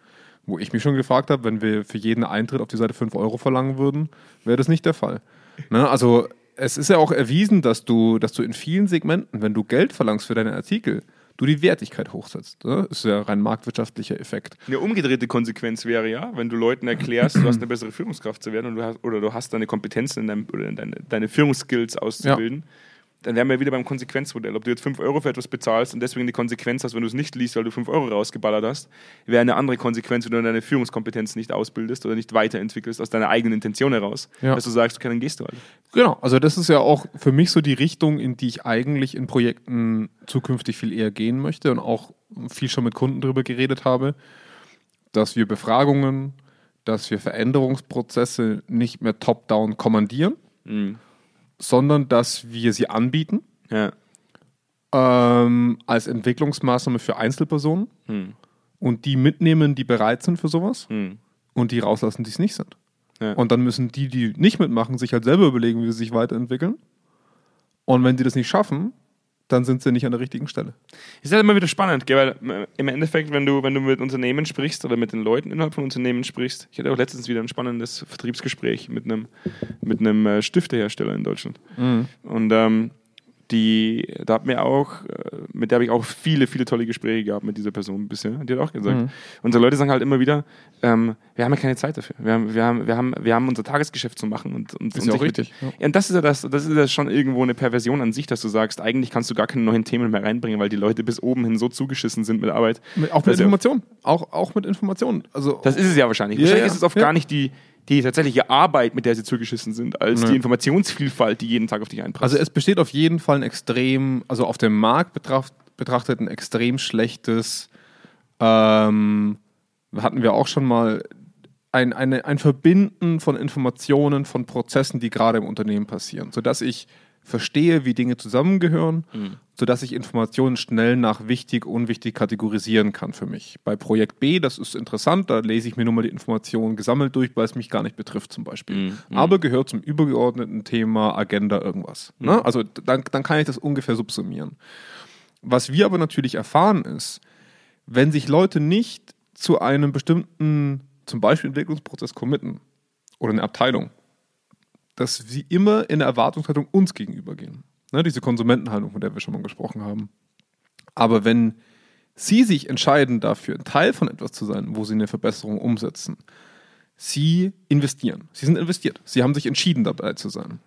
B: Wo ich mich schon gefragt habe, wenn wir für jeden Eintritt auf die Seite 5 Euro verlangen würden, wäre das nicht der Fall. Ne? Also es ist ja auch erwiesen, dass du, dass du in vielen Segmenten, wenn du Geld verlangst für deine Artikel, du die Wertigkeit hochsetzt. Ne? Ist ja rein marktwirtschaftlicher Effekt.
A: Eine umgedrehte Konsequenz wäre ja, wenn du Leuten erklärst, du hast eine bessere Führungskraft zu werden und du hast, oder du hast deine Kompetenzen in deinem, oder deine, deine Führungsskills auszubilden, dann wären wir wieder beim Konsequenzmodell. Ob du jetzt 5 Euro für etwas bezahlst und deswegen die Konsequenz hast, wenn du es nicht liest, weil du 5 Euro rausgeballert hast, wäre eine andere Konsequenz, wenn du deine Führungskompetenz nicht ausbildest oder nicht weiterentwickelst aus deiner eigenen Intention heraus.
B: Ja.
A: Dass du sagst, okay, dann gehst du halt.
B: Genau, also das ist ja auch für mich so die Richtung, in die ich eigentlich in Projekten zukünftig viel eher gehen möchte und auch viel schon mit Kunden darüber geredet habe, dass wir Befragungen, dass wir Veränderungsprozesse nicht mehr top-down kommandieren, sondern dass wir sie anbieten
A: Ja.
B: ähm, als Entwicklungsmaßnahme für Einzelpersonen
A: Hm.
B: und die mitnehmen, die bereit sind für sowas
A: Hm.
B: und die rauslassen, die es nicht sind.
A: Ja.
B: Und dann müssen die, die nicht mitmachen, sich halt selber überlegen, wie sie sich weiterentwickeln. Und wenn die das nicht schaffen, dann sind sie nicht an der richtigen Stelle.
A: Ist halt immer wieder spannend, gell? weil äh, im Endeffekt, wenn du, wenn du mit Unternehmen sprichst oder mit den Leuten innerhalb von Unternehmen sprichst, ich hatte auch letztens wieder ein spannendes Vertriebsgespräch mit einem, mit einem äh, Stiftehersteller in Deutschland. Und ähm, die, da hat mir auch, äh, mit der habe ich auch viele, viele tolle Gespräche gehabt mit dieser Person bisher. Die hat auch gesagt, unsere Leute sagen halt immer wieder, ähm, wir haben ja keine Zeit dafür. Wir haben, wir haben, wir haben, wir haben unser Tagesgeschäft zu machen und, und,
B: Ist
A: und
B: ja auch richtig, ja.
A: und das ist ja das, das ist ja schon irgendwo eine Perversion an sich, dass du sagst, eigentlich kannst du gar keine neuen Themen mehr reinbringen, weil die Leute bis oben hin so zugeschissen sind mit Arbeit.
B: Mit, auch mit Informationen. Auch, auch mit Informationen. Also,
A: Das ist es ja wahrscheinlich.
B: Ja,
A: wahrscheinlich ist es oft gar nicht die, die tatsächliche Arbeit, mit der sie zugeschissen sind, als
B: Ja.
A: die Informationsvielfalt, die jeden Tag auf dich einprasst.
B: also es besteht auf jeden Fall ein extrem, also auf dem Markt betracht, betrachtet ein extrem schlechtes, ähm, hatten wir auch schon mal, ein, eine, ein Verbinden von Informationen, von Prozessen, die gerade im Unternehmen passieren, sodass ich verstehe, wie Dinge zusammengehören, sodass ich Informationen schnell nach wichtig, unwichtig kategorisieren kann für mich. Bei Projekt B, das ist interessant, da lese ich mir nur mal die Informationen gesammelt durch, weil es mich gar nicht betrifft zum Beispiel. Aber gehört zum übergeordneten Thema Agenda irgendwas. Ne? Also dann, dann kann ich das ungefähr subsumieren. Was wir aber natürlich erfahren ist, wenn sich Leute nicht zu einem bestimmten, zum Beispiel Entwicklungsprozess committen oder eine Abteilung, dass sie immer in der Erwartungshaltung uns gegenübergehen. Ne, diese Konsumentenhaltung, von der wir schon mal gesprochen haben. Aber wenn sie sich entscheiden dafür, ein Teil von etwas zu sein, wo sie eine Verbesserung umsetzen, sie investieren. Sie sind investiert. Sie haben sich entschieden, dabei zu sein.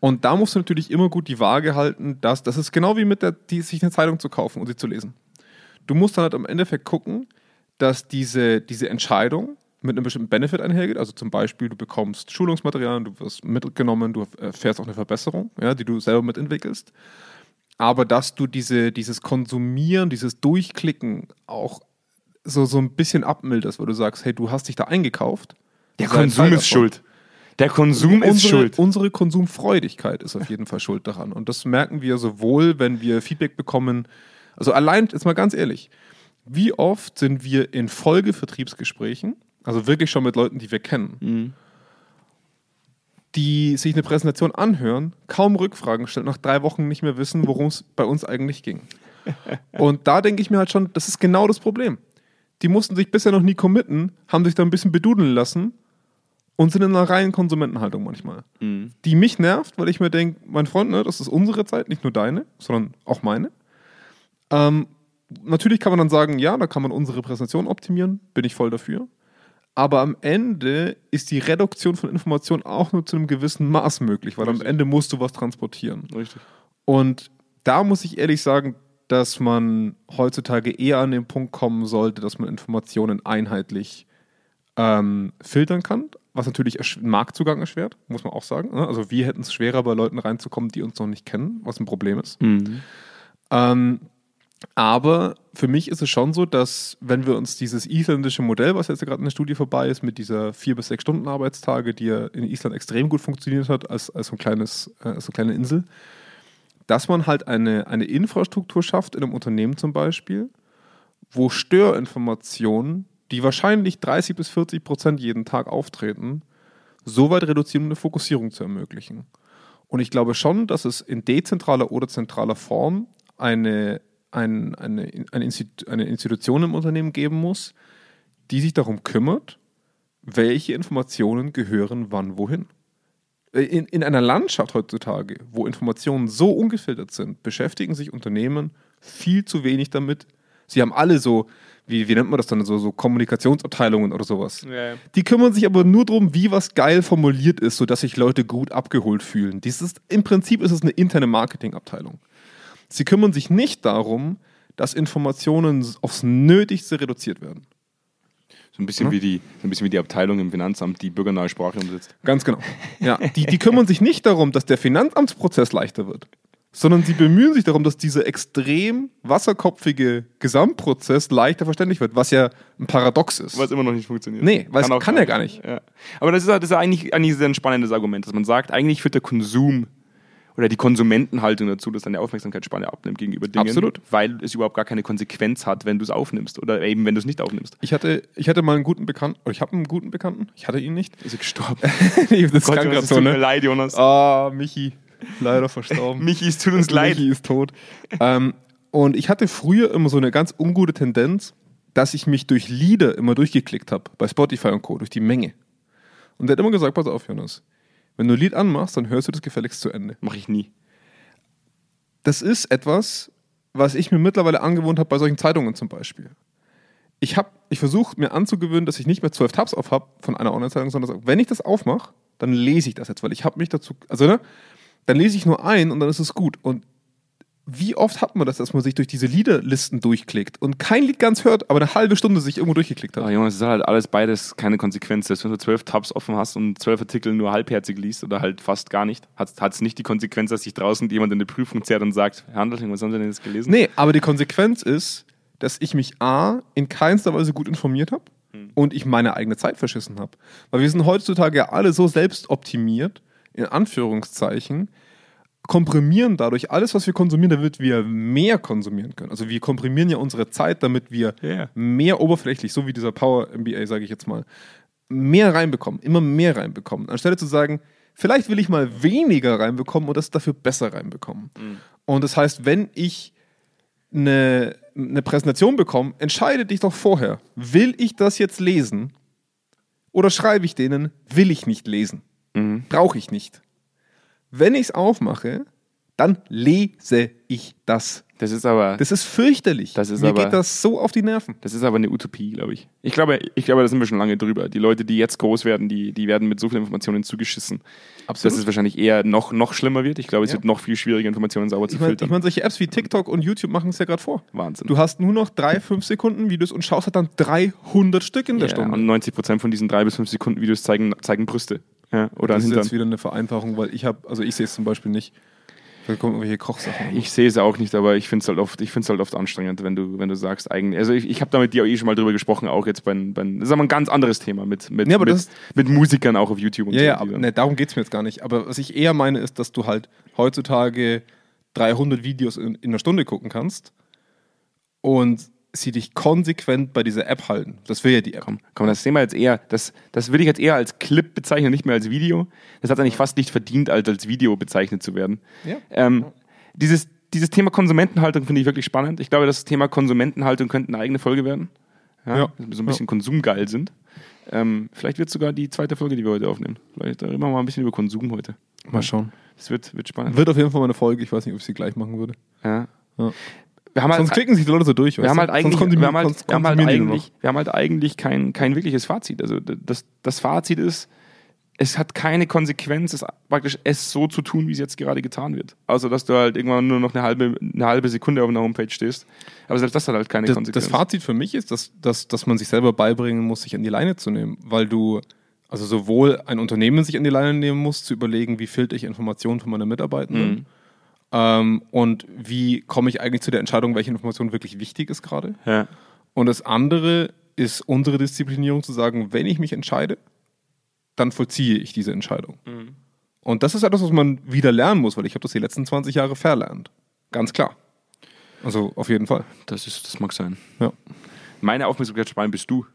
B: Und da musst du natürlich immer gut die Waage halten, dass das ist genau wie mit der, die, sich eine Zeitung zu kaufen und sie zu lesen. Du musst dann halt im Endeffekt gucken, dass diese, diese Entscheidung mit einem bestimmten Benefit einhergeht. Also zum Beispiel, du bekommst Schulungsmaterialien, du wirst mitgenommen, du erfährst auch eine Verbesserung, ja, die du selber mitentwickelst. Aber dass du diese, dieses Konsumieren, dieses Durchklicken auch so, so ein bisschen abmilderst, wo du sagst, hey, du hast dich da eingekauft.
A: Der Konsum ist schuld. Der Konsum ist
B: unsere,
A: schuld.
B: Unsere Konsumfreudigkeit ist auf jeden Fall schuld daran. Und das merken wir sowohl, wenn wir Feedback bekommen. Also allein, jetzt mal ganz ehrlich, wie oft sind wir in Folgevertriebsgesprächen, also wirklich schon mit Leuten, die wir kennen,
A: Mhm.
B: die sich eine Präsentation anhören, kaum Rückfragen stellen, nach drei Wochen nicht mehr wissen, worum es bei uns eigentlich ging. <laughs> Und da denke ich mir halt schon, das ist genau das Problem. Die mussten sich bisher noch nie committen, haben sich da ein bisschen bedudeln lassen und sind in einer reinen Konsumentenhaltung manchmal.
A: Mhm.
B: Die mich nervt, weil ich mir denke, mein Freund, ne, das ist unsere Zeit, nicht nur deine, sondern auch meine. Ähm, natürlich kann man dann sagen, ja, da kann man unsere Präsentation optimieren, bin ich voll dafür. Aber am Ende ist die Reduktion von Informationen auch nur zu einem gewissen Maß möglich, weil am
A: Richtig.
B: Ende musst du was transportieren.
A: Richtig.
B: Und da muss ich ehrlich sagen, dass man heutzutage eher an den Punkt kommen sollte, dass man Informationen einheitlich ähm, filtern kann, was natürlich Marktzugang erschwert, muss man auch sagen. ne? Also wir hätten es schwerer, bei Leuten reinzukommen, die uns noch nicht kennen, was ein Problem ist.
A: Mhm.
B: Ähm, aber für mich ist es schon so, dass wenn wir uns dieses isländische Modell, was jetzt gerade in der Studie vorbei ist, mit dieser vier bis sechs Stunden Arbeitstage, die ja in Island extrem gut funktioniert hat, als, als so, ein kleines, äh, als eine kleine Insel, dass man halt eine, eine Infrastruktur schafft in einem Unternehmen zum Beispiel, wo Störinformationen, die wahrscheinlich 30 bis 40 Prozent jeden Tag auftreten, so weit reduzieren, um eine Fokussierung zu ermöglichen. Und ich glaube schon, dass es in dezentraler oder zentraler Form eine, ein, eine, eine, Institu eine Institution im Unternehmen geben muss, die sich darum kümmert, welche Informationen gehören wann wohin. Äh, In, in einer Landschaft heutzutage, wo Informationen so ungefiltert sind, beschäftigen sich Unternehmen viel zu wenig damit. Sie haben alle so, wie, wie nennt man das dann, so, so Kommunikationsabteilungen oder sowas.
A: Ja, ja.
B: Die kümmern sich aber nur darum, wie was geil formuliert ist, sodass sich Leute gut abgeholt fühlen. Dies ist, Im Prinzip ist es eine interne Marketingabteilung. Sie kümmern sich nicht darum, dass Informationen aufs Nötigste reduziert werden.
A: So ein bisschen, wie die, so ein bisschen wie die Abteilung im Finanzamt, die bürgernahe Sprache umsetzt.
B: Ganz genau. <laughs> Ja, die, die kümmern sich nicht darum, dass der Finanzamtsprozess leichter wird, sondern sie bemühen sich darum, dass dieser extrem wasserkopfige Gesamtprozess leichter verständlich wird, was ja ein Paradox ist.
A: Was immer noch nicht funktioniert.
B: Nee, weil es
A: auch
B: kann ja gar nicht.
A: Ja. Aber das ist, das ist eigentlich, eigentlich sehr ein spannendes Argument, dass man sagt, eigentlich führt der Konsum oder die Konsumentenhaltung dazu, dass deine Aufmerksamkeitsspanne abnimmt gegenüber Dingen,
B: Absolut.
A: weil es überhaupt gar keine Konsequenz hat, wenn du es aufnimmst oder eben wenn du es nicht aufnimmst.
B: Ich hatte, ich hatte mal einen guten Bekannten, oder ich habe einen guten Bekannten, ich hatte ihn nicht.
A: Ist er gestorben? <laughs>
B: Nee, das
A: Gott,
B: kann
A: Jonas,
B: so,
A: tut mir
B: ne?
A: leid, Jonas.
B: Ah, Michi, leider verstorben. <laughs>
A: Michi, es tut uns leid.
B: Michi ist tot. ähm, und ich hatte früher immer so eine ganz ungute Tendenz, dass ich mich durch Lieder immer durchgeklickt habe, bei Spotify und Co., durch die Menge. Und der hat immer gesagt, pass auf, Jonas, wenn du ein Lied anmachst, dann hörst du das gefälligst zu Ende.
A: Mach ich nie.
B: Das ist etwas, was ich mir mittlerweile angewohnt habe bei solchen Zeitungen zum Beispiel. Ich, hab- ich versuche mir anzugewöhnen, dass ich nicht mehr zwölf Tabs auf habe von einer Online-Zeitung, sondern wenn ich das aufmache, dann lese ich das jetzt, weil ich habe mich dazu, also ne, dann lese ich nur ein und dann ist es gut. Und wie oft hat man das, dass man sich durch diese Liederlisten durchklickt und kein Lied ganz hört, aber eine halbe Stunde sich irgendwo durchgeklickt hat?
A: Ah, Jonas, es ist halt alles beides keine Konsequenz. Selbst wenn du zwölf Tabs offen hast und zwölf Artikel nur halbherzig liest oder halt fast gar nicht, hat es nicht die Konsequenz, dass sich draußen jemand in eine Prüfung zerrt und sagt, Herr Handelting, was haben Sie denn jetzt gelesen?
B: Nee, aber die Konsequenz ist, dass ich mich A, in keinster Weise gut informiert habe und ich meine eigene Zeit verschissen habe. Weil wir sind heutzutage ja alle so selbstoptimiert, in Anführungszeichen, komprimieren dadurch alles, was wir konsumieren, damit wir mehr konsumieren können. Also wir komprimieren ja unsere Zeit, damit wir
A: Ja.
B: mehr oberflächlich, so wie dieser Power MBA, sage ich jetzt mal, mehr reinbekommen, immer mehr reinbekommen. Anstelle zu sagen, vielleicht will ich mal weniger reinbekommen und das dafür besser reinbekommen. Und das heißt, wenn ich eine, eine Präsentation bekomme, entscheide dich doch vorher. Will ich das jetzt lesen? Oder schreibe ich denen, will ich nicht lesen? Brauche ich nicht. Wenn ich es aufmache, dann lese ich das.
A: Das ist aber,
B: Das ist fürchterlich.
A: Das ist
B: Mir
A: aber-
B: geht das so auf die Nerven.
A: das ist aber eine Utopie, glaube ich. Ich glaube, ich glaube, da sind wir schon lange drüber. Die Leute, die jetzt groß werden, die, die werden mit so vielen Informationen zugeschissen, dass es wahrscheinlich eher noch, noch schlimmer wird. Ich glaube, es
B: Ja.
A: wird noch viel schwieriger, Informationen sauber zu
B: Ich meine,
A: filtern.
B: ich mein, solche Apps wie TikTok und YouTube machen es ja gerade vor.
A: Wahnsinn.
B: Du hast nur noch drei, fünf Sekunden Videos und schaust halt dann 300 Stück in der
A: ja,
B: Stunde.
A: und 90 Prozent von diesen drei bis fünf Sekunden Videos zeigen, zeigen Brüste. Ja, oder
B: das ist
A: Hintern.
B: jetzt wieder eine Vereinfachung, weil ich habe, also ich sehe es zum Beispiel nicht. Da kommen irgendwelche Kochsachen.
A: Ich sehe es auch nicht, aber ich finde es halt oft, ich halt oft anstrengend, wenn du, wenn du sagst, eigentlich. Also ich, ich habe da mit dir auch eh schon mal drüber gesprochen, auch jetzt bei, bei das ist aber ein ganz anderes Thema mit, mit,
B: Ja,
A: mit, mit Musikern auch auf YouTube und
B: ja,
A: so.
B: ja, aber, ne, darum geht es mir jetzt gar nicht. Aber was ich eher meine, ist, dass du halt heutzutage 300 Videos in, in einer Stunde gucken kannst und sie dich konsequent bei dieser App halten. Das will ja die App.
A: Komm, komm, das wir jetzt eher, das, das würde ich jetzt eher als Clip bezeichnen, nicht mehr als Video. Das hat eigentlich fast nicht verdient, als als Video bezeichnet zu werden.
B: Ja.
A: Ähm, dieses, dieses Thema Konsumentenhaltung finde ich wirklich spannend. Ich glaube, das Thema Konsumentenhaltung könnte eine eigene Folge werden. Ja,
B: Ja.
A: dass wir so ein bisschen konsumgeil sind. Ähm, vielleicht wird es sogar die zweite Folge, die wir heute aufnehmen. Vielleicht reden wir mal ein bisschen über Konsum heute.
B: Mal schauen.
A: Das wird, wird spannend.
B: Wird auf jeden Fall mal eine Folge. Ich weiß nicht, ob ich sie gleich machen würde.
A: ja.
B: Ja.
A: Wir haben halt,
B: Sonst klicken sich die Leute so durch.
A: wir haben halt eigentlich,
B: Sonst
A: wir haben halt, wir haben halt eigentlich, wir haben halt eigentlich kein, kein wirkliches Fazit. Also das, das Fazit ist, es hat keine Konsequenz, es praktisch es so zu tun, wie es jetzt gerade getan wird. Außer dass du halt irgendwann nur noch eine halbe, eine halbe Sekunde auf einer Homepage stehst. Aber selbst das hat halt keine
B: das,
A: Konsequenz.
B: das Fazit für mich ist, dass, dass, dass man sich selber beibringen muss, sich an die Leine zu nehmen, weil du, also sowohl ein Unternehmen sich an die Leine nehmen muss, zu überlegen, wie filter ich Informationen von meinen Mitarbeitenden
A: Mhm.
B: Ähm, und wie komme ich eigentlich zu der Entscheidung, welche Information wirklich wichtig ist gerade.
A: ja.
B: Und das andere ist unsere Disziplinierung zu sagen, wenn ich mich entscheide, dann vollziehe ich diese Entscheidung.
A: Mhm.
B: Und das ist etwas, was man wieder lernen muss, weil ich habe das die letzten 20 Jahre verlernt. Ganz klar. Also auf jeden Fall.
A: Das, ist, das mag sein.
B: Ja.
A: Meine Aufmerksamkeitsspanne bist du.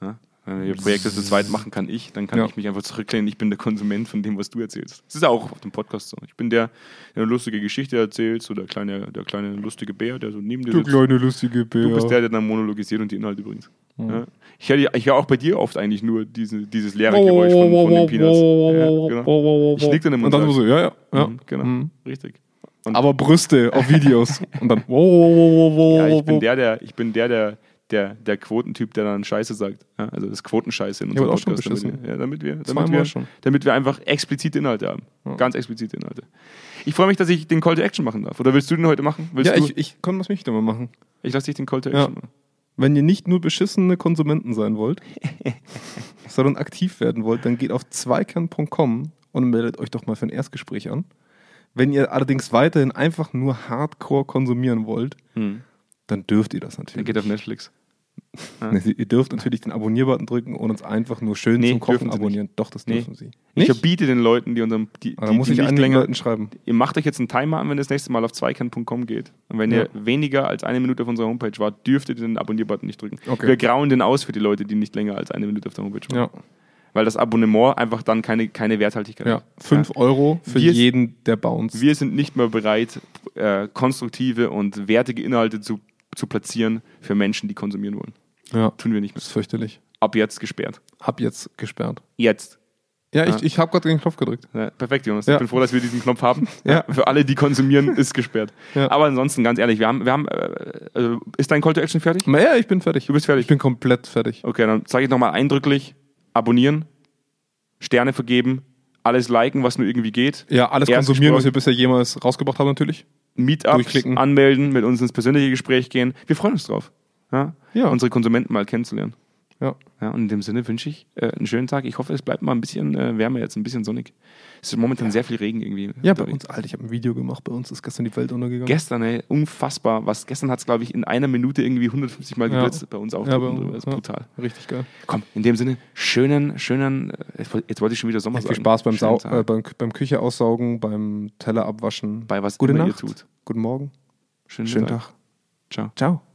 A: Ja? Wenn wir Projekte zu zweit machen kann ich, dann kann
B: Ja.
A: ich mich einfach zurücklehnen. Ich bin der Konsument von dem, was du erzählst. Das ist auch auf dem Podcast so. Ich bin der, der eine lustige Geschichte erzählt, so der kleine, der kleine lustige Bär, der so neben dir sitzt.
B: lustige Bär.
A: Du bist der, der dann monologisiert und die Inhalte bringt. Ja. Ich höre ich hör auch bei dir oft eigentlich nur diese, dieses leere Geräusch von, von den Peanuts. Ja, genau. Ich lieg dann im
B: Und dann so, ja, ja. ja.
A: Mhm, genau,
B: Mhm.
A: richtig. Und
B: Aber Brüste auf Videos. <laughs> Und dann, wow, wow, wow, wow,
A: ja, ich bin der, der, ich bin der, der, der, der Quotentyp, der dann Scheiße sagt. Ja, also das Quotenscheiße in
B: Ja,
A: unserem
B: schon
A: Podcast. Damit wir, ja, damit wir, damit wir,
B: schon.
A: damit wir einfach explizite Inhalte haben. Ganz explizite Inhalte. Ich freue mich, dass ich den Call to Action machen darf. Oder willst du den heute machen? Willst
B: Ja,
A: du?
B: ich, ich kann das mich mal machen.
A: ich lasse dich den Call to
B: Ja.
A: Action machen.
B: Wenn ihr nicht nur beschissene Konsumenten sein wollt, <laughs> sondern aktiv werden wollt, dann geht auf zweikern.com und meldet euch doch mal für ein Erstgespräch an. Wenn ihr allerdings weiterhin einfach nur Hardcore konsumieren wollt,
A: Hm.
B: dann dürft ihr das natürlich.
A: geht auf Netflix.
B: Nee, ihr dürft natürlich den Abonnierbutton drücken und uns einfach nur schön
A: Nee,
B: zum Kochen abonnieren. Doch, das
A: Nee.
B: dürfen sie.
A: Ich verbiete den Leuten, die unserem, die, die,
B: muss
A: die
B: ich
A: nicht länger,
B: Leuten schreiben.
A: ihr macht euch jetzt einen Timer an, wenn ihr das nächste Mal auf zweikern.com geht. Und wenn
B: Ja.
A: ihr weniger als eine Minute auf unserer Homepage wart, dürft ihr den Abonnierbutton nicht drücken.
B: Okay.
A: Wir grauen den aus für die Leute, die nicht länger als eine Minute auf der Homepage waren.
B: Ja,
A: Weil das Abonnement einfach dann keine, keine Werthaltigkeit
B: ja.
A: hat.
B: 5 Euro für
A: Wir-
B: jeden, der bei uns.
A: Wir sind nicht mehr bereit, äh, konstruktive und wertige Inhalte zu, zu platzieren für Menschen, die konsumieren wollen.
B: ja,
A: Tun wir nicht mehr.
B: das ist fürchterlich.
A: Ab jetzt gesperrt.
B: Ab jetzt gesperrt.
A: Jetzt.
B: Ja,
A: Ja.
B: ich, ich habe gerade den Knopf gedrückt.
A: Ja, perfekt, Jonas.
B: Ja.
A: Ich bin froh, dass wir diesen Knopf haben. <laughs>
B: Ja.
A: Für alle, die konsumieren, ist gesperrt. Aber ansonsten, ganz ehrlich, wir haben, wir haben äh, also ist dein Call to Action fertig?
B: Ja, ich bin fertig.
A: Du bist fertig.
B: Ich bin komplett fertig.
A: Okay, dann sage ich nochmal eindrücklich: abonnieren, Sterne vergeben, alles liken, was nur irgendwie geht.
B: Ja, alles
A: Erstgespräch.
B: konsumieren, was wir bisher jemals rausgebracht haben, natürlich.
A: Meetups
B: Durchklicken.
A: anmelden, mit uns ins persönliche Gespräch gehen. Wir freuen uns drauf, ja?
B: Ja.
A: unsere Konsumenten mal kennenzulernen.
B: Ja.
A: Ja, und in dem Sinne wünsche ich äh, einen schönen Tag. Ich hoffe, es bleibt mal ein bisschen äh, wärmer jetzt, ein bisschen sonnig. Es ist momentan sehr viel Regen irgendwie.
B: Ja, bei uns, Alter, ich habe ein Video gemacht, bei uns ist gestern die Welt untergegangen.
A: Gestern, ey, unfassbar. Was gestern hat es, glaube ich, in einer Minute irgendwie 150 Mal
B: Ja.
A: geblitzt. Bei uns auch.
B: Ja, bei uns,
A: Das ist
B: ja.
A: brutal.
B: Richtig geil.
A: Komm, in dem Sinne, schönen, schönen, äh, jetzt woll- jetzt wollte ich schon wieder Sommer
B: Viel
A: sagen.
B: Spaß beim, Sau äh, beim, beim Küche aussaugen, beim Teller abwaschen.
A: bei was
B: Gute
A: immer
B: Nacht.
A: ihr tut.
B: Guten Morgen.
A: Schönen,
B: Schönen
A: Tag.
B: Tag.
A: Ciao.
B: Ciao.